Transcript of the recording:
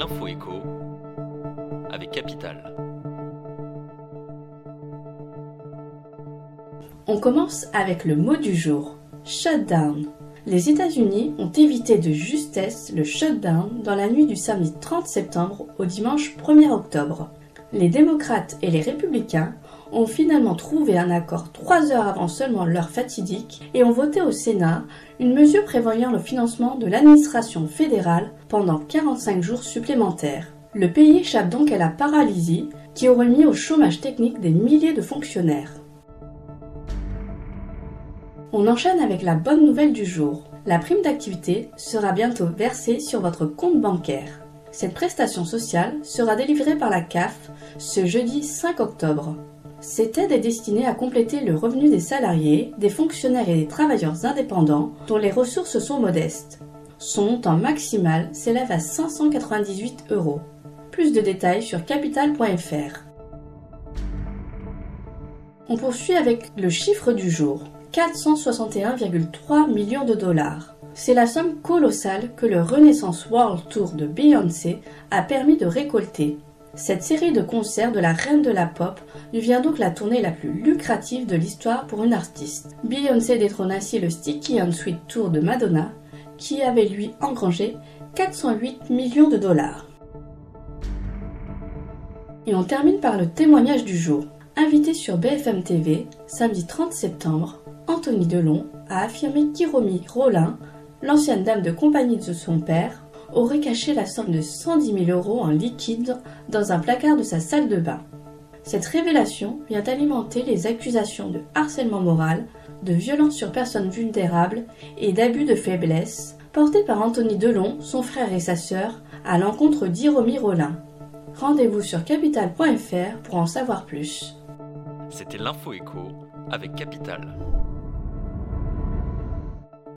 l'info écho avec Capital. On commence avec le mot du jour, shutdown. Les États-Unis ont évité de justesse le shutdown dans la nuit du samedi 30 septembre au dimanche 1er octobre. Les démocrates et les républicains ont finalement trouvé un accord trois heures avant seulement l'heure fatidique et ont voté au Sénat une mesure prévoyant le financement de l'administration fédérale pendant 45 jours supplémentaires. Le pays échappe donc à la paralysie qui aurait mis au chômage technique des milliers de fonctionnaires. On enchaîne avec la bonne nouvelle du jour. La prime d'activité sera bientôt versée sur votre compte bancaire. Cette prestation sociale sera délivrée par la CAF ce jeudi 5 octobre. Cette aide est destinée à compléter le revenu des salariés, des fonctionnaires et des travailleurs indépendants dont les ressources sont modestes. Son montant maximal s'élève à 598 euros. Plus de détails sur capital.fr. On poursuit avec le chiffre du jour. 461,3 millions de dollars. C'est la somme colossale que le Renaissance World Tour de Beyoncé a permis de récolter. Cette série de concerts de la reine de la pop devient donc la tournée la plus lucrative de l'histoire pour une artiste. Beyoncé détrône ainsi le Sticky and Sweet Tour de Madonna, qui avait lui engrangé 408 millions de dollars. Et on termine par le témoignage du jour. Invité sur BFM TV, samedi 30 septembre, Anthony Delon a affirmé qu'Iromi Rollin, l'ancienne dame de compagnie de son père, aurait caché la somme de 110 000 euros en liquide dans un placard de sa salle de bain. Cette révélation vient alimenter les accusations de harcèlement moral, de violence sur personnes vulnérables et d'abus de faiblesse portées par Anthony Delon, son frère et sa sœur, à l'encontre d'Iromi Rollin. Rendez-vous sur capital.fr pour en savoir plus. C'était l'info écho avec Capital.